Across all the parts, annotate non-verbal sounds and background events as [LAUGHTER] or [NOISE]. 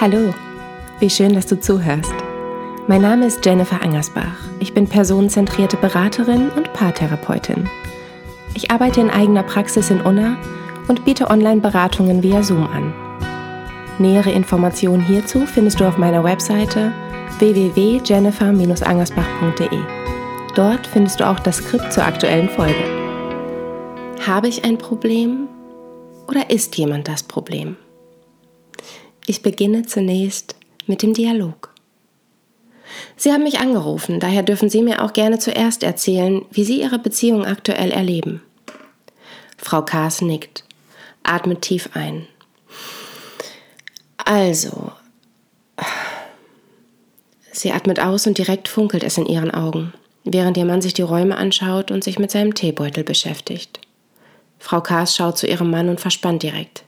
Hallo, wie schön, dass du zuhörst. Mein Name ist Jennifer Angersbach. Ich bin personenzentrierte Beraterin und Paartherapeutin. Ich arbeite in eigener Praxis in Unna und biete Online-Beratungen via Zoom an. Nähere Informationen hierzu findest du auf meiner Webseite www.jennifer-angersbach.de. Dort findest du auch das Skript zur aktuellen Folge. Habe ich ein Problem oder ist jemand das Problem? Ich beginne zunächst mit dem Dialog. Sie haben mich angerufen, daher dürfen Sie mir auch gerne zuerst erzählen, wie Sie Ihre Beziehung aktuell erleben. Frau Kaas nickt, atmet tief ein. Also, sie atmet aus und direkt funkelt es in ihren Augen, während ihr Mann sich die Räume anschaut und sich mit seinem Teebeutel beschäftigt. Frau Kaas schaut zu ihrem Mann und verspannt direkt.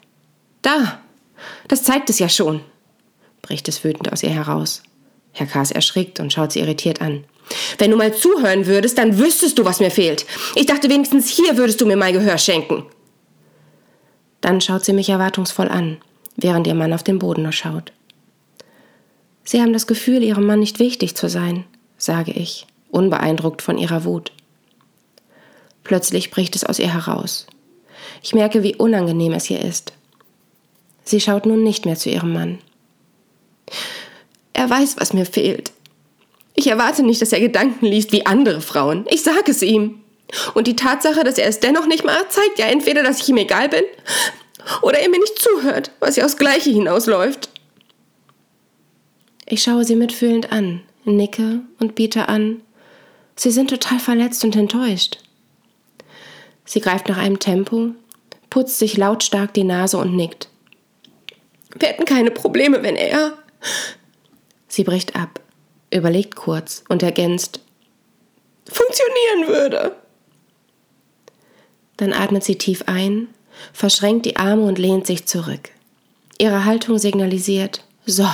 Da, das zeigt es ja schon, bricht es wütend aus ihr heraus. Herr Kaas erschrickt und schaut sie irritiert an. Wenn du mal zuhören würdest, dann wüsstest du, was mir fehlt. Ich dachte wenigstens hier würdest du mir mal Gehör schenken. Dann schaut sie mich erwartungsvoll an, während ihr Mann auf den Boden nur schaut. Sie haben das Gefühl, ihrem Mann nicht wichtig zu sein, sage ich, unbeeindruckt von ihrer Wut. Plötzlich bricht es aus ihr heraus. Ich merke, wie unangenehm es ihr ist. Sie schaut nun nicht mehr zu ihrem Mann. Er weiß, was mir fehlt. Ich erwarte nicht, dass er Gedanken liest wie andere Frauen. Ich sage es ihm. Und die Tatsache, dass er es dennoch nicht macht, zeigt ja entweder, dass ich ihm egal bin oder er mir nicht zuhört, was ja aufs Gleiche hinausläuft. Ich schaue sie mitfühlend an, nicke und biete an. Sie sind total verletzt und enttäuscht. Sie greift nach einem Tempo, putzt sich lautstark die Nase und nickt. Wir hätten keine Probleme, wenn er. Sie bricht ab, überlegt kurz und ergänzt, funktionieren würde. Dann atmet sie tief ein, verschränkt die Arme und lehnt sich zurück. Ihre Haltung signalisiert, so,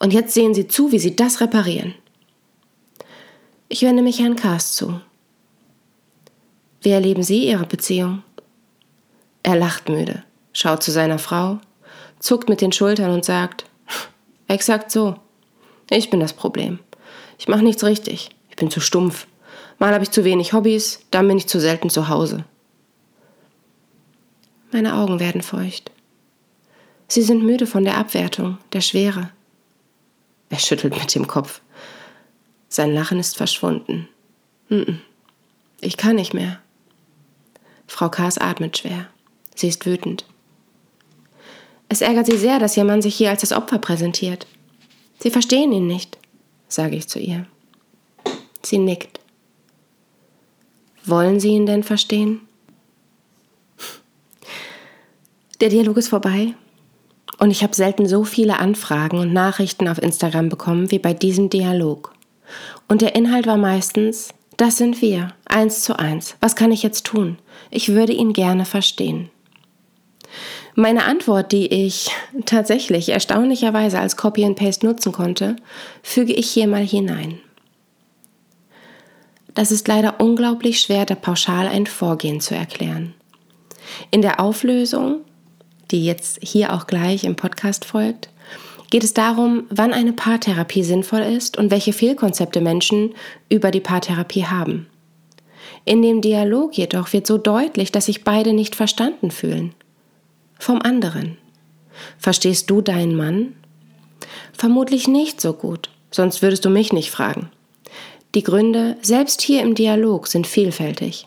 und jetzt sehen Sie zu, wie Sie das reparieren. Ich wende mich Herrn Kast zu. Wie erleben Sie Ihre Beziehung? Er lacht müde, schaut zu seiner Frau, zuckt mit den Schultern und sagt, exakt so. Ich bin das Problem. Ich mache nichts richtig. Ich bin zu stumpf. Mal habe ich zu wenig Hobbys, dann bin ich zu selten zu Hause. Meine Augen werden feucht. Sie sind müde von der Abwertung, der Schwere. Er schüttelt mit dem Kopf. Sein Lachen ist verschwunden. Ich kann nicht mehr. Frau Kaas atmet schwer. Sie ist wütend. Es ärgert sie sehr, dass ihr Mann sich hier als das Opfer präsentiert. Sie verstehen ihn nicht, sage ich zu ihr. Sie nickt. Wollen Sie ihn denn verstehen? Der Dialog ist vorbei und ich habe selten so viele Anfragen und Nachrichten auf Instagram bekommen wie bei diesem Dialog. Und der Inhalt war meistens, das sind wir, eins zu eins. Was kann ich jetzt tun? Ich würde ihn gerne verstehen. Meine Antwort, die ich tatsächlich erstaunlicherweise als Copy and Paste nutzen konnte, füge ich hier mal hinein. Das ist leider unglaublich schwer, da pauschal ein Vorgehen zu erklären. In der Auflösung, die jetzt hier auch gleich im Podcast folgt, geht es darum, wann eine Paartherapie sinnvoll ist und welche Fehlkonzepte Menschen über die Paartherapie haben. In dem Dialog jedoch wird so deutlich, dass sich beide nicht verstanden fühlen vom anderen. Verstehst du deinen Mann? Vermutlich nicht so gut, sonst würdest du mich nicht fragen. Die Gründe, selbst hier im Dialog, sind vielfältig.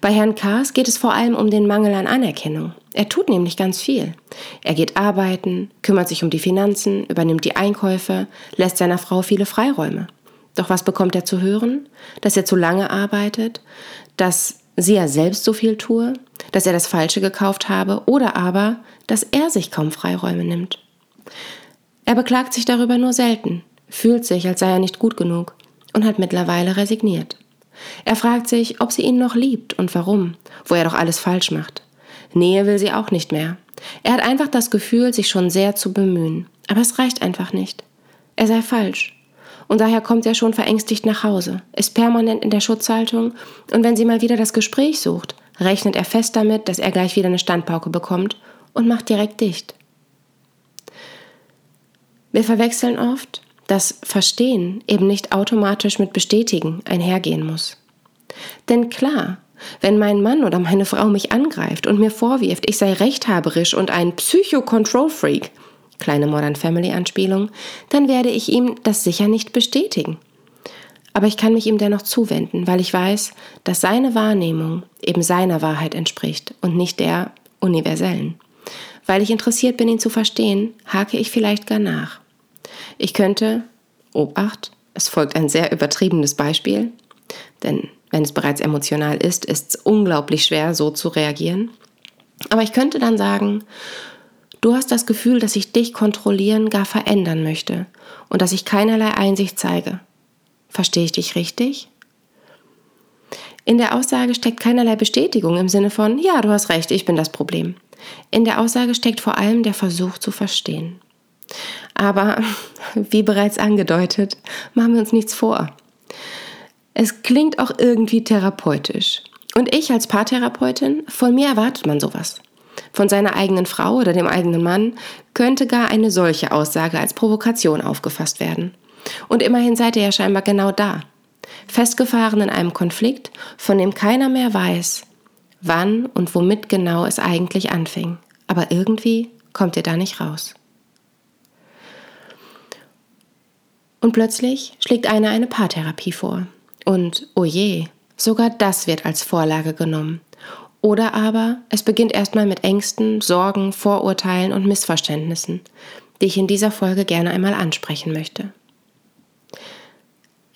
Bei Herrn Kaas geht es vor allem um den Mangel an Anerkennung. Er tut nämlich ganz viel. Er geht arbeiten, kümmert sich um die Finanzen, übernimmt die Einkäufe, lässt seiner Frau viele Freiräume. Doch was bekommt er zu hören? Dass er zu lange arbeitet, dass sie ja selbst so viel tue, dass er das Falsche gekauft habe oder aber, dass er sich kaum Freiräume nimmt. Er beklagt sich darüber nur selten, fühlt sich, als sei er nicht gut genug und hat mittlerweile resigniert. Er fragt sich, ob sie ihn noch liebt und warum, wo er doch alles falsch macht. Nähe will sie auch nicht mehr. Er hat einfach das Gefühl, sich schon sehr zu bemühen, aber es reicht einfach nicht. Er sei falsch und daher kommt er schon verängstigt nach Hause, ist permanent in der Schutzhaltung und wenn sie mal wieder das Gespräch sucht, rechnet er fest damit, dass er gleich wieder eine Standpauke bekommt und macht direkt dicht. Wir verwechseln oft, dass Verstehen eben nicht automatisch mit Bestätigen einhergehen muss. Denn klar, wenn mein Mann oder meine Frau mich angreift und mir vorwirft, ich sei rechthaberisch und ein Psycho-Control-Freak, kleine Modern Family-Anspielung, dann werde ich ihm das sicher nicht bestätigen. Aber ich kann mich ihm dennoch zuwenden, weil ich weiß, dass seine Wahrnehmung eben seiner Wahrheit entspricht und nicht der universellen. Weil ich interessiert bin, ihn zu verstehen, hake ich vielleicht gar nach. Ich könnte, Obacht, es folgt ein sehr übertriebenes Beispiel, denn wenn es bereits emotional ist, ist es unglaublich schwer, so zu reagieren. Aber ich könnte dann sagen, du hast das Gefühl, dass ich dich kontrollieren, gar verändern möchte und dass ich keinerlei Einsicht zeige. Verstehe ich dich richtig? In der Aussage steckt keinerlei Bestätigung im Sinne von, ja, du hast recht, ich bin das Problem. In der Aussage steckt vor allem der Versuch zu verstehen. Aber, [LAUGHS] wie bereits angedeutet, machen wir uns nichts vor. Es klingt auch irgendwie therapeutisch. Und ich als Paartherapeutin, von mir erwartet man sowas. Von seiner eigenen Frau oder dem eigenen Mann könnte gar eine solche Aussage als Provokation aufgefasst werden. Und immerhin seid ihr ja scheinbar genau da. Festgefahren in einem Konflikt, von dem keiner mehr weiß, wann und womit genau es eigentlich anfing. Aber irgendwie kommt ihr da nicht raus. Und plötzlich schlägt einer eine Paartherapie vor. Und oh je, sogar das wird als Vorlage genommen. Oder aber es beginnt erstmal mit Ängsten, Sorgen, Vorurteilen und Missverständnissen, die ich in dieser Folge gerne einmal ansprechen möchte.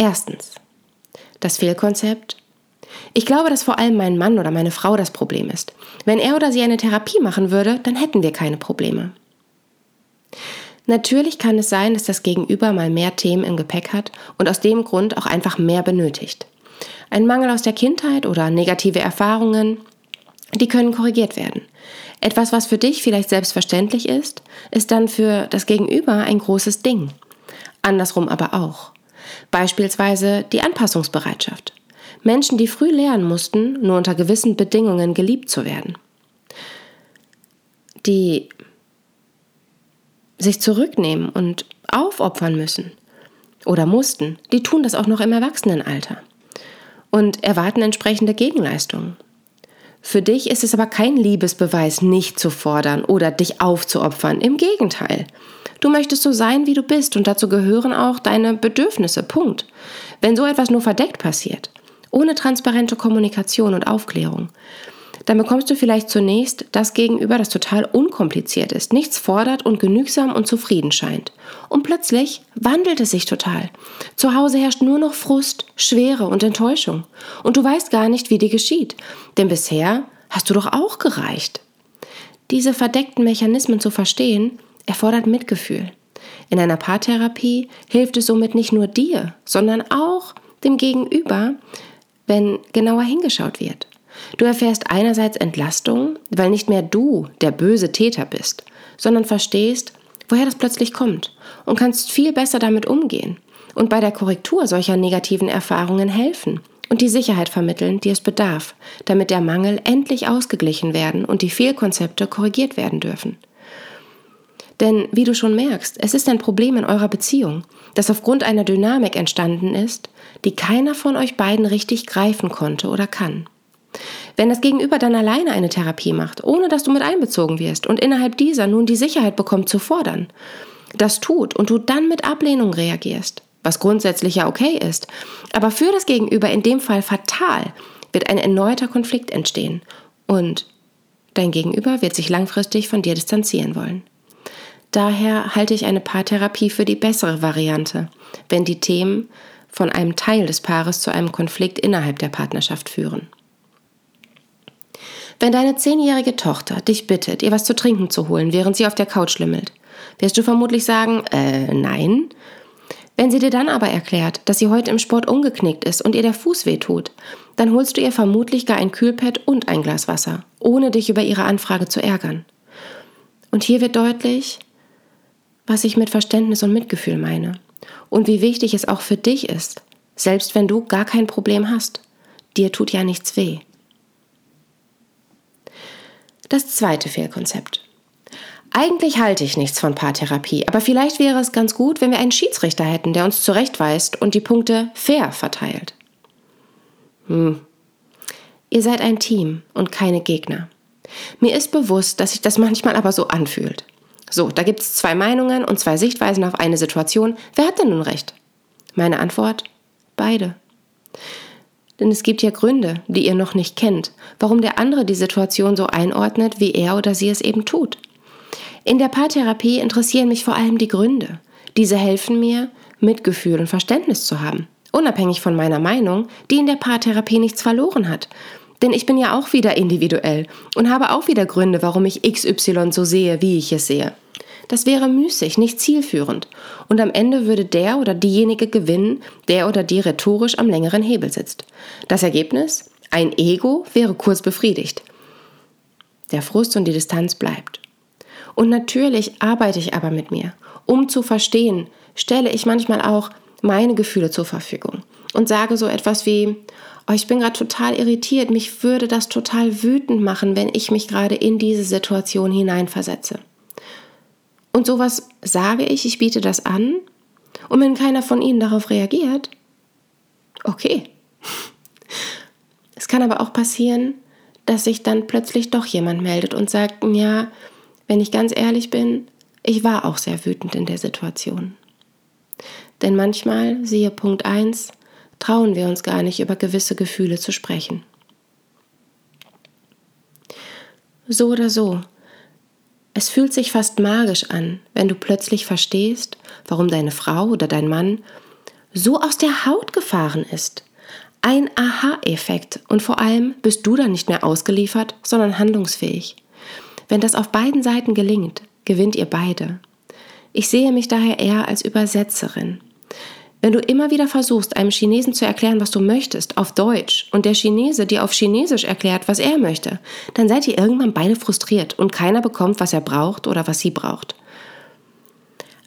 Erstens. Das Fehlkonzept. Ich glaube, dass vor allem mein Mann oder meine Frau das Problem ist. Wenn er oder sie eine Therapie machen würde, dann hätten wir keine Probleme. Natürlich kann es sein, dass das Gegenüber mal mehr Themen im Gepäck hat und aus dem Grund auch einfach mehr benötigt. Ein Mangel aus der Kindheit oder negative Erfahrungen, die können korrigiert werden. Etwas, was für dich vielleicht selbstverständlich ist, ist dann für das Gegenüber ein großes Ding. Andersrum aber auch. Beispielsweise die Anpassungsbereitschaft. Menschen, die früh lernen mussten, nur unter gewissen Bedingungen geliebt zu werden. Die sich zurücknehmen und aufopfern müssen oder mussten, die tun das auch noch im Erwachsenenalter und erwarten entsprechende Gegenleistungen. Für dich ist es aber kein Liebesbeweis, nicht zu fordern oder dich aufzuopfern. Im Gegenteil. Du möchtest so sein, wie du bist und dazu gehören auch deine Bedürfnisse. Punkt. Wenn so etwas nur verdeckt passiert, ohne transparente Kommunikation und Aufklärung, dann bekommst du vielleicht zunächst das Gegenüber, das total unkompliziert ist, nichts fordert und genügsam und zufrieden scheint. Und plötzlich wandelt es sich total. Zu Hause herrscht nur noch Frust, Schwere und Enttäuschung. Und du weißt gar nicht, wie dir geschieht. Denn bisher hast du doch auch gereicht. Diese verdeckten Mechanismen zu verstehen, erfordert Mitgefühl. In einer Paartherapie hilft es somit nicht nur dir, sondern auch dem Gegenüber, wenn genauer hingeschaut wird. Du erfährst einerseits Entlastung, weil nicht mehr du der böse Täter bist, sondern verstehst, woher das plötzlich kommt und kannst viel besser damit umgehen und bei der Korrektur solcher negativen Erfahrungen helfen und die Sicherheit vermitteln, die es bedarf, damit der Mangel endlich ausgeglichen werden und die Fehlkonzepte korrigiert werden dürfen. Denn wie du schon merkst, es ist ein Problem in eurer Beziehung, das aufgrund einer Dynamik entstanden ist, die keiner von euch beiden richtig greifen konnte oder kann. Wenn das Gegenüber dann alleine eine Therapie macht, ohne dass du mit einbezogen wirst und innerhalb dieser nun die Sicherheit bekommt zu fordern, das tut und du dann mit Ablehnung reagierst, was grundsätzlich ja okay ist, aber für das Gegenüber in dem Fall fatal, wird ein erneuter Konflikt entstehen und dein Gegenüber wird sich langfristig von dir distanzieren wollen. Daher halte ich eine Paartherapie für die bessere Variante, wenn die Themen von einem Teil des Paares zu einem Konflikt innerhalb der Partnerschaft führen. Wenn deine zehnjährige Tochter dich bittet, ihr was zu trinken zu holen, während sie auf der Couch lümmelt, wirst du vermutlich sagen, äh, nein. Wenn sie dir dann aber erklärt, dass sie heute im Sport umgeknickt ist und ihr der Fuß wehtut, dann holst du ihr vermutlich gar ein Kühlpad und ein Glas Wasser, ohne dich über ihre Anfrage zu ärgern. Und hier wird deutlich, was ich mit Verständnis und Mitgefühl meine und wie wichtig es auch für dich ist, selbst wenn du gar kein Problem hast. Dir tut ja nichts weh. Das zweite Fehlkonzept. Eigentlich halte ich nichts von Paartherapie, aber vielleicht wäre es ganz gut, wenn wir einen Schiedsrichter hätten, der uns zurechtweist und die Punkte fair verteilt. Hm. Ihr seid ein Team und keine Gegner. Mir ist bewusst, dass sich das manchmal aber so anfühlt. So, da gibt es zwei Meinungen und zwei Sichtweisen auf eine Situation. Wer hat denn nun recht? Meine Antwort? Beide. Denn es gibt ja Gründe, die ihr noch nicht kennt, warum der andere die Situation so einordnet, wie er oder sie es eben tut. In der Paartherapie interessieren mich vor allem die Gründe. Diese helfen mir, Mitgefühl und Verständnis zu haben, unabhängig von meiner Meinung, die in der Paartherapie nichts verloren hat. Denn ich bin ja auch wieder individuell und habe auch wieder Gründe, warum ich XY so sehe, wie ich es sehe. Das wäre müßig, nicht zielführend. Und am Ende würde der oder diejenige gewinnen, der oder die rhetorisch am längeren Hebel sitzt. Das Ergebnis? Ein Ego wäre kurz befriedigt. Der Frust und die Distanz bleibt. Und natürlich arbeite ich aber mit mir. Um zu verstehen, stelle ich manchmal auch meine Gefühle zur Verfügung und sage so etwas wie, oh, ich bin gerade total irritiert, mich würde das total wütend machen, wenn ich mich gerade in diese Situation hineinversetze. Und sowas sage ich, ich biete das an und wenn keiner von Ihnen darauf reagiert, okay. Es kann aber auch passieren, dass sich dann plötzlich doch jemand meldet und sagt, ja, wenn ich ganz ehrlich bin, ich war auch sehr wütend in der Situation. Denn manchmal, siehe Punkt 1, trauen wir uns gar nicht über gewisse Gefühle zu sprechen. So oder so, es fühlt sich fast magisch an, wenn du plötzlich verstehst, warum deine Frau oder dein Mann so aus der Haut gefahren ist. Ein Aha-Effekt und vor allem bist du dann nicht mehr ausgeliefert, sondern handlungsfähig. Wenn das auf beiden Seiten gelingt, gewinnt ihr beide. Ich sehe mich daher eher als Übersetzerin. Wenn du immer wieder versuchst, einem Chinesen zu erklären, was du möchtest, auf Deutsch, und der Chinese dir auf Chinesisch erklärt, was er möchte, dann seid ihr irgendwann beide frustriert und keiner bekommt, was er braucht oder was sie braucht.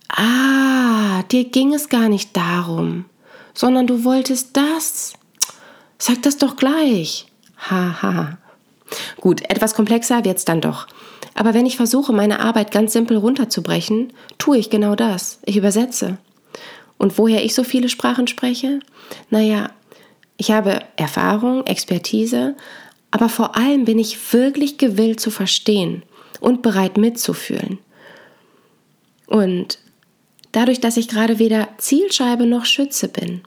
Ah, dir ging es gar nicht darum, sondern du wolltest das. Sag das doch gleich. Haha. Ha. Gut, etwas komplexer wird's dann doch. Aber wenn ich versuche, meine Arbeit ganz simpel runterzubrechen, tue ich genau das. Ich übersetze. Und woher ich so viele Sprachen spreche? Naja, ich habe Erfahrung, Expertise, aber vor allem bin ich wirklich gewillt zu verstehen und bereit mitzufühlen. Und dadurch, dass ich gerade weder Zielscheibe noch Schütze bin,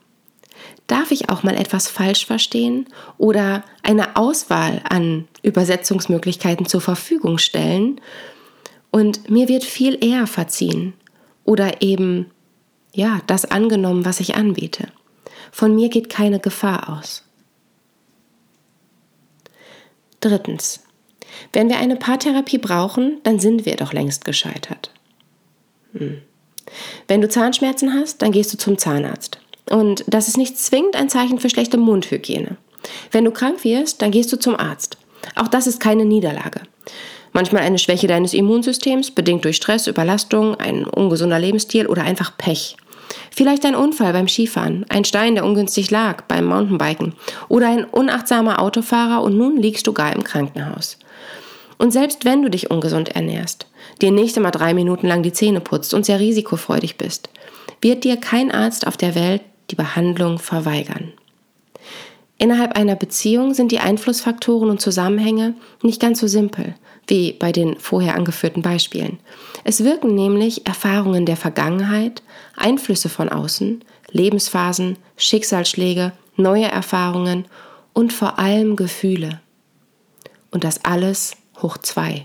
Darf ich auch mal etwas falsch verstehen oder eine Auswahl an Übersetzungsmöglichkeiten zur Verfügung stellen? Und mir wird viel eher verziehen oder eben, ja, das angenommen, was ich anbiete. Von mir geht keine Gefahr aus. Drittens. Wenn wir eine Paartherapie brauchen, dann sind wir doch längst gescheitert. Hm. Wenn du Zahnschmerzen hast, dann gehst du zum Zahnarzt. Und das ist nicht zwingend ein Zeichen für schlechte Mundhygiene. Wenn du krank wirst, dann gehst du zum Arzt. Auch das ist keine Niederlage. Manchmal eine Schwäche deines Immunsystems, bedingt durch Stress, Überlastung, ein ungesunder Lebensstil oder einfach Pech. Vielleicht ein Unfall beim Skifahren, ein Stein, der ungünstig lag beim Mountainbiken oder ein unachtsamer Autofahrer und nun liegst du gar im Krankenhaus. Und selbst wenn du dich ungesund ernährst, dir nicht immer drei Minuten lang die Zähne putzt und sehr risikofreudig bist, wird dir kein Arzt auf der Welt die Behandlung verweigern. Innerhalb einer Beziehung sind die Einflussfaktoren und Zusammenhänge nicht ganz so simpel wie bei den vorher angeführten Beispielen. Es wirken nämlich Erfahrungen der Vergangenheit, Einflüsse von außen, Lebensphasen, Schicksalsschläge, neue Erfahrungen und vor allem Gefühle. Und das alles hoch zwei.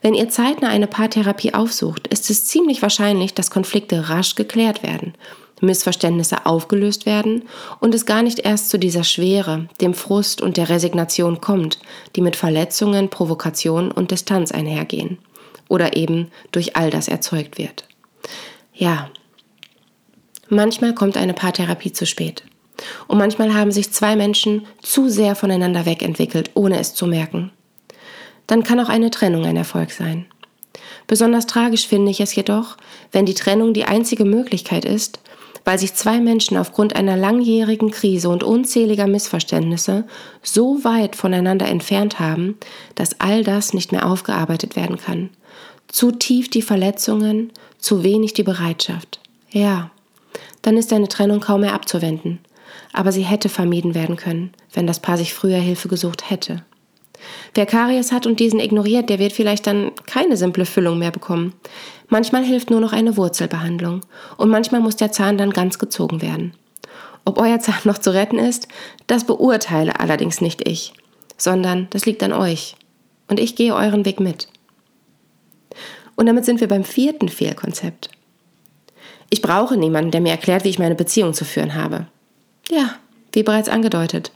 Wenn ihr zeitnah eine Paartherapie aufsucht, ist es ziemlich wahrscheinlich, dass Konflikte rasch geklärt werden, Missverständnisse aufgelöst werden und es gar nicht erst zu dieser Schwere, dem Frust und der Resignation kommt, die mit Verletzungen, Provokation und Distanz einhergehen oder eben durch all das erzeugt wird. Ja, manchmal kommt eine Paartherapie zu spät. Und manchmal haben sich zwei Menschen zu sehr voneinander wegentwickelt, ohne es zu merken dann kann auch eine Trennung ein Erfolg sein. Besonders tragisch finde ich es jedoch, wenn die Trennung die einzige Möglichkeit ist, weil sich zwei Menschen aufgrund einer langjährigen Krise und unzähliger Missverständnisse so weit voneinander entfernt haben, dass all das nicht mehr aufgearbeitet werden kann. Zu tief die Verletzungen, zu wenig die Bereitschaft. Ja, dann ist eine Trennung kaum mehr abzuwenden. Aber sie hätte vermieden werden können, wenn das Paar sich früher Hilfe gesucht hätte. Wer Karies hat und diesen ignoriert, der wird vielleicht dann keine simple Füllung mehr bekommen. Manchmal hilft nur noch eine Wurzelbehandlung und manchmal muss der Zahn dann ganz gezogen werden. Ob euer Zahn noch zu retten ist, das beurteile allerdings nicht ich, sondern das liegt an euch. Und ich gehe euren Weg mit. Und damit sind wir beim vierten Fehlkonzept. Ich brauche niemanden, der mir erklärt, wie ich meine Beziehung zu führen habe. Ja, wie bereits angedeutet.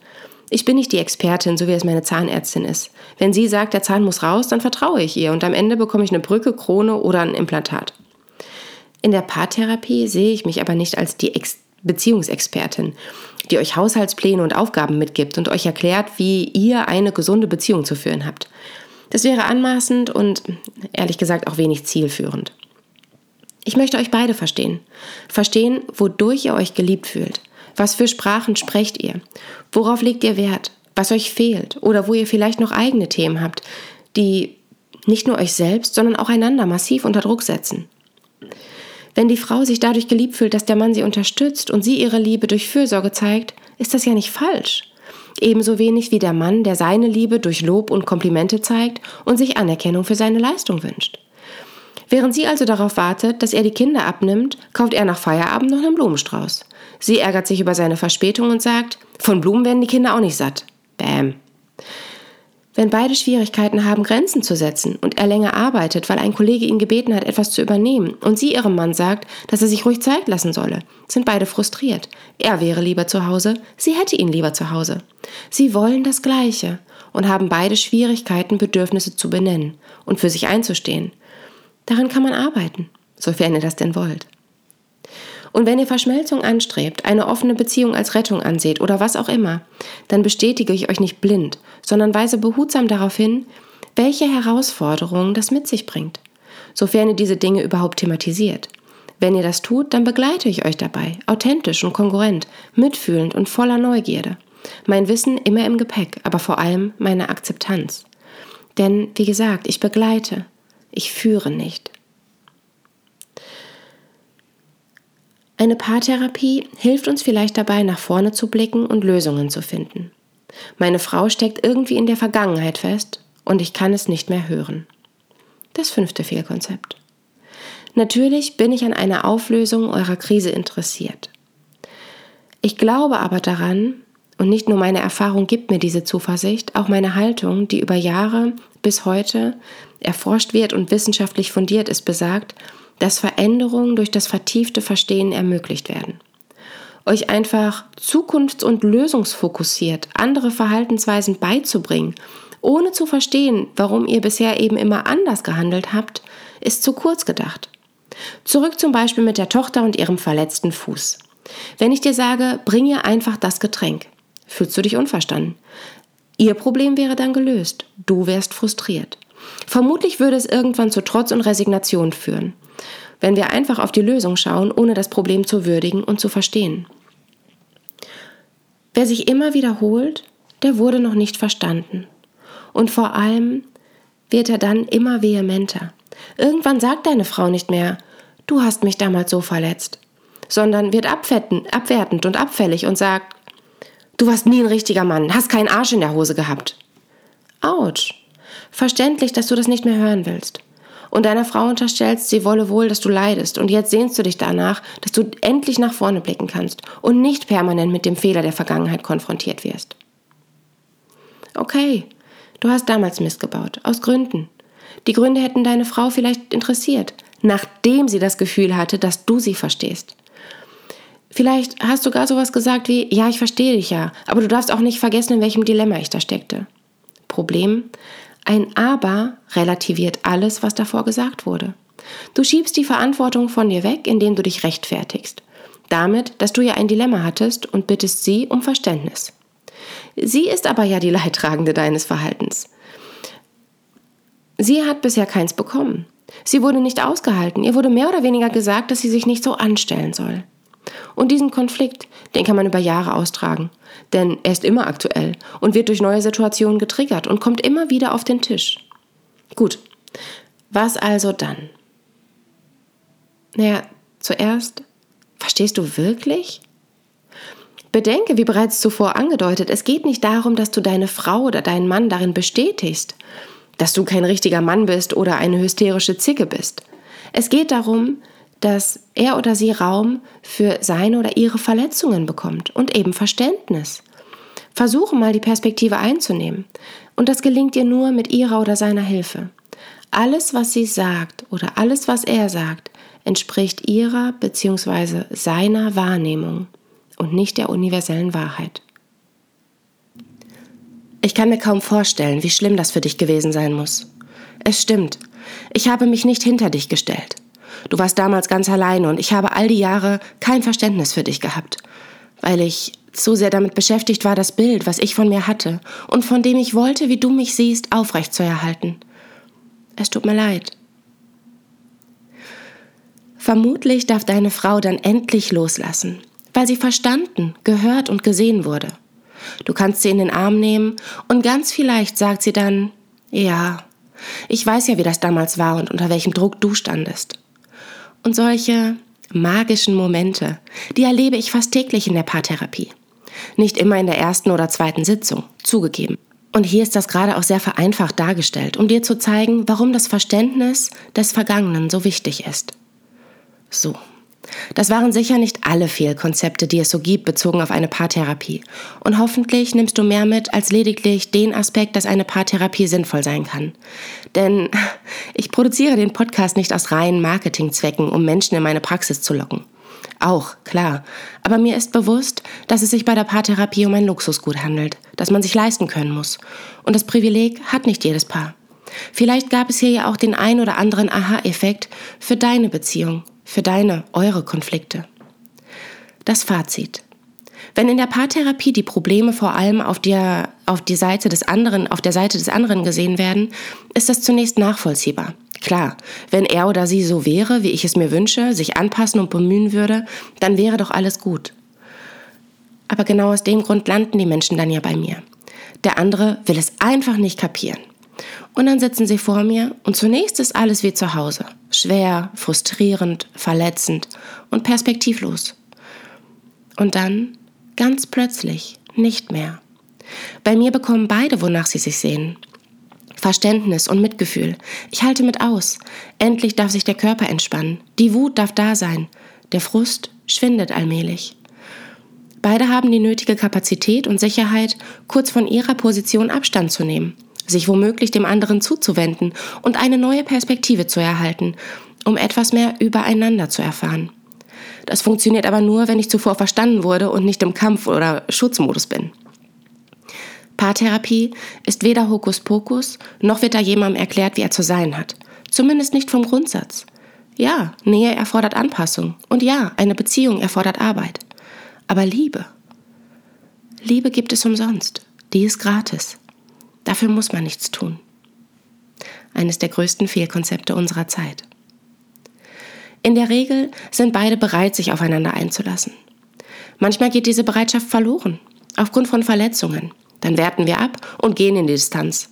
Ich bin nicht die Expertin, so wie es meine Zahnärztin ist. Wenn sie sagt, der Zahn muss raus, dann vertraue ich ihr und am Ende bekomme ich eine Brücke, Krone oder ein Implantat. In der Paartherapie sehe ich mich aber nicht als die Ex Beziehungsexpertin, die euch Haushaltspläne und Aufgaben mitgibt und euch erklärt, wie ihr eine gesunde Beziehung zu führen habt. Das wäre anmaßend und ehrlich gesagt auch wenig zielführend. Ich möchte euch beide verstehen. Verstehen, wodurch ihr euch geliebt fühlt. Was für Sprachen sprecht ihr? Worauf legt ihr Wert? Was euch fehlt? Oder wo ihr vielleicht noch eigene Themen habt, die nicht nur euch selbst, sondern auch einander massiv unter Druck setzen. Wenn die Frau sich dadurch geliebt fühlt, dass der Mann sie unterstützt und sie ihre Liebe durch Fürsorge zeigt, ist das ja nicht falsch. Ebenso wenig wie der Mann, der seine Liebe durch Lob und Komplimente zeigt und sich Anerkennung für seine Leistung wünscht. Während sie also darauf wartet, dass er die Kinder abnimmt, kauft er nach Feierabend noch einen Blumenstrauß. Sie ärgert sich über seine Verspätung und sagt, von Blumen werden die Kinder auch nicht satt. Bäm. Wenn beide Schwierigkeiten haben, Grenzen zu setzen und er länger arbeitet, weil ein Kollege ihn gebeten hat, etwas zu übernehmen und sie ihrem Mann sagt, dass er sich ruhig Zeit lassen solle, sind beide frustriert. Er wäre lieber zu Hause, sie hätte ihn lieber zu Hause. Sie wollen das Gleiche und haben beide Schwierigkeiten, Bedürfnisse zu benennen und für sich einzustehen. Daran kann man arbeiten, sofern ihr das denn wollt. Und wenn ihr Verschmelzung anstrebt, eine offene Beziehung als Rettung anseht oder was auch immer, dann bestätige ich euch nicht blind, sondern weise behutsam darauf hin, welche Herausforderungen das mit sich bringt, sofern ihr diese Dinge überhaupt thematisiert. Wenn ihr das tut, dann begleite ich euch dabei, authentisch und konkurrent, mitfühlend und voller Neugierde. Mein Wissen immer im Gepäck, aber vor allem meine Akzeptanz. Denn, wie gesagt, ich begleite, ich führe nicht. Eine Paartherapie hilft uns vielleicht dabei, nach vorne zu blicken und Lösungen zu finden. Meine Frau steckt irgendwie in der Vergangenheit fest und ich kann es nicht mehr hören. Das fünfte Fehlkonzept. Natürlich bin ich an einer Auflösung eurer Krise interessiert. Ich glaube aber daran, und nicht nur meine Erfahrung gibt mir diese Zuversicht, auch meine Haltung, die über Jahre bis heute erforscht wird und wissenschaftlich fundiert ist, besagt, dass Veränderungen durch das vertiefte Verstehen ermöglicht werden. Euch einfach zukunfts- und lösungsfokussiert andere Verhaltensweisen beizubringen, ohne zu verstehen, warum ihr bisher eben immer anders gehandelt habt, ist zu kurz gedacht. Zurück zum Beispiel mit der Tochter und ihrem verletzten Fuß. Wenn ich dir sage, bring ihr einfach das Getränk, fühlst du dich unverstanden. Ihr Problem wäre dann gelöst, du wärst frustriert. Vermutlich würde es irgendwann zu Trotz und Resignation führen wenn wir einfach auf die Lösung schauen, ohne das Problem zu würdigen und zu verstehen. Wer sich immer wiederholt, der wurde noch nicht verstanden. Und vor allem wird er dann immer vehementer. Irgendwann sagt deine Frau nicht mehr, du hast mich damals so verletzt, sondern wird abwertend und abfällig und sagt, du warst nie ein richtiger Mann, hast keinen Arsch in der Hose gehabt. Autsch. Verständlich, dass du das nicht mehr hören willst und deiner Frau unterstellst, sie wolle wohl, dass du leidest und jetzt sehnst du dich danach, dass du endlich nach vorne blicken kannst und nicht permanent mit dem Fehler der Vergangenheit konfrontiert wirst. Okay, du hast damals Mist gebaut, aus Gründen. Die Gründe hätten deine Frau vielleicht interessiert, nachdem sie das Gefühl hatte, dass du sie verstehst. Vielleicht hast du gar sowas gesagt wie, ja, ich verstehe dich ja, aber du darfst auch nicht vergessen, in welchem Dilemma ich da steckte. Problem, ein Aber relativiert alles, was davor gesagt wurde. Du schiebst die Verantwortung von dir weg, indem du dich rechtfertigst. Damit, dass du ja ein Dilemma hattest und bittest sie um Verständnis. Sie ist aber ja die Leidtragende deines Verhaltens. Sie hat bisher keins bekommen. Sie wurde nicht ausgehalten. Ihr wurde mehr oder weniger gesagt, dass sie sich nicht so anstellen soll. Und diesen Konflikt, den kann man über Jahre austragen. Denn er ist immer aktuell und wird durch neue Situationen getriggert und kommt immer wieder auf den Tisch. Gut, Was also dann? Naja, zuerst, verstehst du wirklich? Bedenke, wie bereits zuvor angedeutet, es geht nicht darum, dass du deine Frau oder deinen Mann darin bestätigst, dass du kein richtiger Mann bist oder eine hysterische Zicke bist. Es geht darum, dass er oder sie Raum für seine oder ihre Verletzungen bekommt und eben Verständnis. Versuche mal die Perspektive einzunehmen. Und das gelingt dir nur mit ihrer oder seiner Hilfe. Alles, was sie sagt oder alles, was er sagt, entspricht ihrer bzw. seiner Wahrnehmung und nicht der universellen Wahrheit. Ich kann mir kaum vorstellen, wie schlimm das für dich gewesen sein muss. Es stimmt, ich habe mich nicht hinter dich gestellt. Du warst damals ganz alleine und ich habe all die Jahre kein Verständnis für dich gehabt, weil ich so sehr damit beschäftigt war, das Bild, was ich von mir hatte und von dem ich wollte, wie du mich siehst, aufrechtzuerhalten. Es tut mir leid. Vermutlich darf deine Frau dann endlich loslassen, weil sie verstanden, gehört und gesehen wurde. Du kannst sie in den Arm nehmen und ganz vielleicht sagt sie dann, ja, ich weiß ja, wie das damals war und unter welchem Druck du standest. Und solche magischen Momente, die erlebe ich fast täglich in der Paartherapie. Nicht immer in der ersten oder zweiten Sitzung, zugegeben. Und hier ist das gerade auch sehr vereinfacht dargestellt, um dir zu zeigen, warum das Verständnis des Vergangenen so wichtig ist. So. Das waren sicher nicht alle Fehlkonzepte, die es so gibt, bezogen auf eine Paartherapie. Und hoffentlich nimmst du mehr mit als lediglich den Aspekt, dass eine Paartherapie sinnvoll sein kann. Denn [LAUGHS] ich produziere den Podcast nicht aus reinen Marketingzwecken, um Menschen in meine Praxis zu locken. Auch, klar. Aber mir ist bewusst, dass es sich bei der Paartherapie um ein Luxusgut handelt, das man sich leisten können muss. Und das Privileg hat nicht jedes Paar. Vielleicht gab es hier ja auch den ein oder anderen Aha-Effekt für deine Beziehung, für deine, eure Konflikte. Das Fazit. Wenn in der Paartherapie die Probleme vor allem auf der, auf die Seite des anderen, auf der Seite des anderen gesehen werden, ist das zunächst nachvollziehbar. Klar, wenn er oder sie so wäre, wie ich es mir wünsche, sich anpassen und bemühen würde, dann wäre doch alles gut. Aber genau aus dem Grund landen die Menschen dann ja bei mir. Der andere will es einfach nicht kapieren. Und dann sitzen sie vor mir und zunächst ist alles wie zu Hause. Schwer, frustrierend, verletzend und perspektivlos. Und dann, ganz plötzlich, nicht mehr. Bei mir bekommen beide, wonach sie sich sehen. Verständnis und Mitgefühl. Ich halte mit aus. Endlich darf sich der Körper entspannen. Die Wut darf da sein. Der Frust schwindet allmählich. Beide haben die nötige Kapazität und Sicherheit, kurz von ihrer Position Abstand zu nehmen, sich womöglich dem anderen zuzuwenden und eine neue Perspektive zu erhalten, um etwas mehr übereinander zu erfahren. Das funktioniert aber nur, wenn ich zuvor verstanden wurde und nicht im Kampf- oder Schutzmodus bin. Paartherapie ist weder Hokuspokus, noch wird da jemandem erklärt, wie er zu sein hat. Zumindest nicht vom Grundsatz. Ja, Nähe erfordert Anpassung. Und ja, eine Beziehung erfordert Arbeit. Aber Liebe. Liebe gibt es umsonst. Die ist gratis. Dafür muss man nichts tun. Eines der größten Fehlkonzepte unserer Zeit. In der Regel sind beide bereit, sich aufeinander einzulassen. Manchmal geht diese Bereitschaft verloren, aufgrund von Verletzungen, dann werten wir ab und gehen in die Distanz.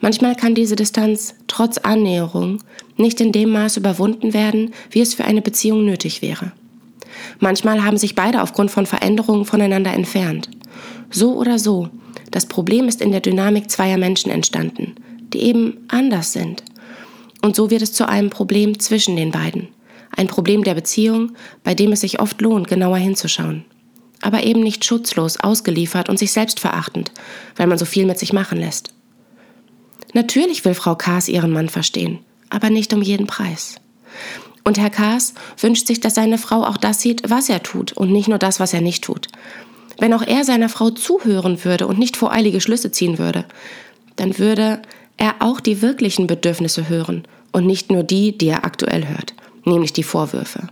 Manchmal kann diese Distanz trotz Annäherung nicht in dem Maß überwunden werden, wie es für eine Beziehung nötig wäre. Manchmal haben sich beide aufgrund von Veränderungen voneinander entfernt. So oder so, das Problem ist in der Dynamik zweier Menschen entstanden, die eben anders sind. Und so wird es zu einem Problem zwischen den beiden. Ein Problem der Beziehung, bei dem es sich oft lohnt, genauer hinzuschauen aber eben nicht schutzlos, ausgeliefert und sich selbst verachtend, weil man so viel mit sich machen lässt. Natürlich will Frau Kaas ihren Mann verstehen, aber nicht um jeden Preis. Und Herr Kaas wünscht sich, dass seine Frau auch das sieht, was er tut und nicht nur das, was er nicht tut. Wenn auch er seiner Frau zuhören würde und nicht voreilige Schlüsse ziehen würde, dann würde er auch die wirklichen Bedürfnisse hören und nicht nur die, die er aktuell hört, nämlich die Vorwürfe.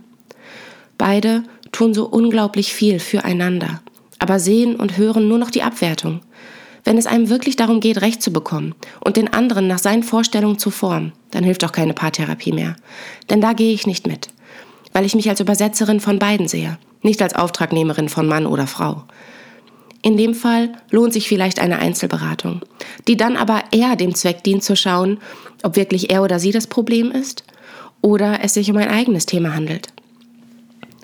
Beide tun so unglaublich viel füreinander, aber sehen und hören nur noch die Abwertung. Wenn es einem wirklich darum geht, Recht zu bekommen und den anderen nach seinen Vorstellungen zu formen, dann hilft auch keine Paartherapie mehr. Denn da gehe ich nicht mit, weil ich mich als Übersetzerin von beiden sehe, nicht als Auftragnehmerin von Mann oder Frau. In dem Fall lohnt sich vielleicht eine Einzelberatung, die dann aber eher dem Zweck dient zu schauen, ob wirklich er oder sie das Problem ist oder es sich um ein eigenes Thema handelt.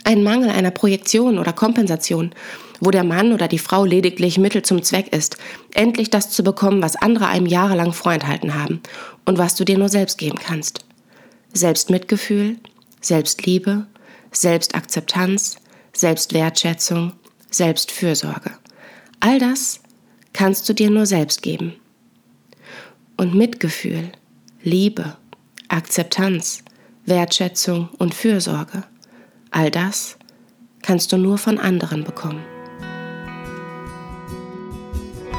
Ein Mangel einer Projektion oder Kompensation, wo der Mann oder die Frau lediglich Mittel zum Zweck ist, endlich das zu bekommen, was andere einem jahrelang vorenthalten haben und was du dir nur selbst geben kannst. Selbstmitgefühl, Selbstliebe, Selbstakzeptanz, Selbstwertschätzung, Selbstfürsorge. All das kannst du dir nur selbst geben. Und Mitgefühl, Liebe, Akzeptanz, Wertschätzung und Fürsorge, all das kannst du nur von anderen bekommen.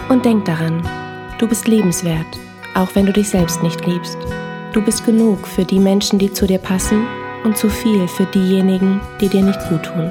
Und denk daran, du bist lebenswert, auch wenn du dich selbst nicht liebst. Du bist genug für die Menschen, die zu dir passen und zu viel für diejenigen, die dir nicht gut tun.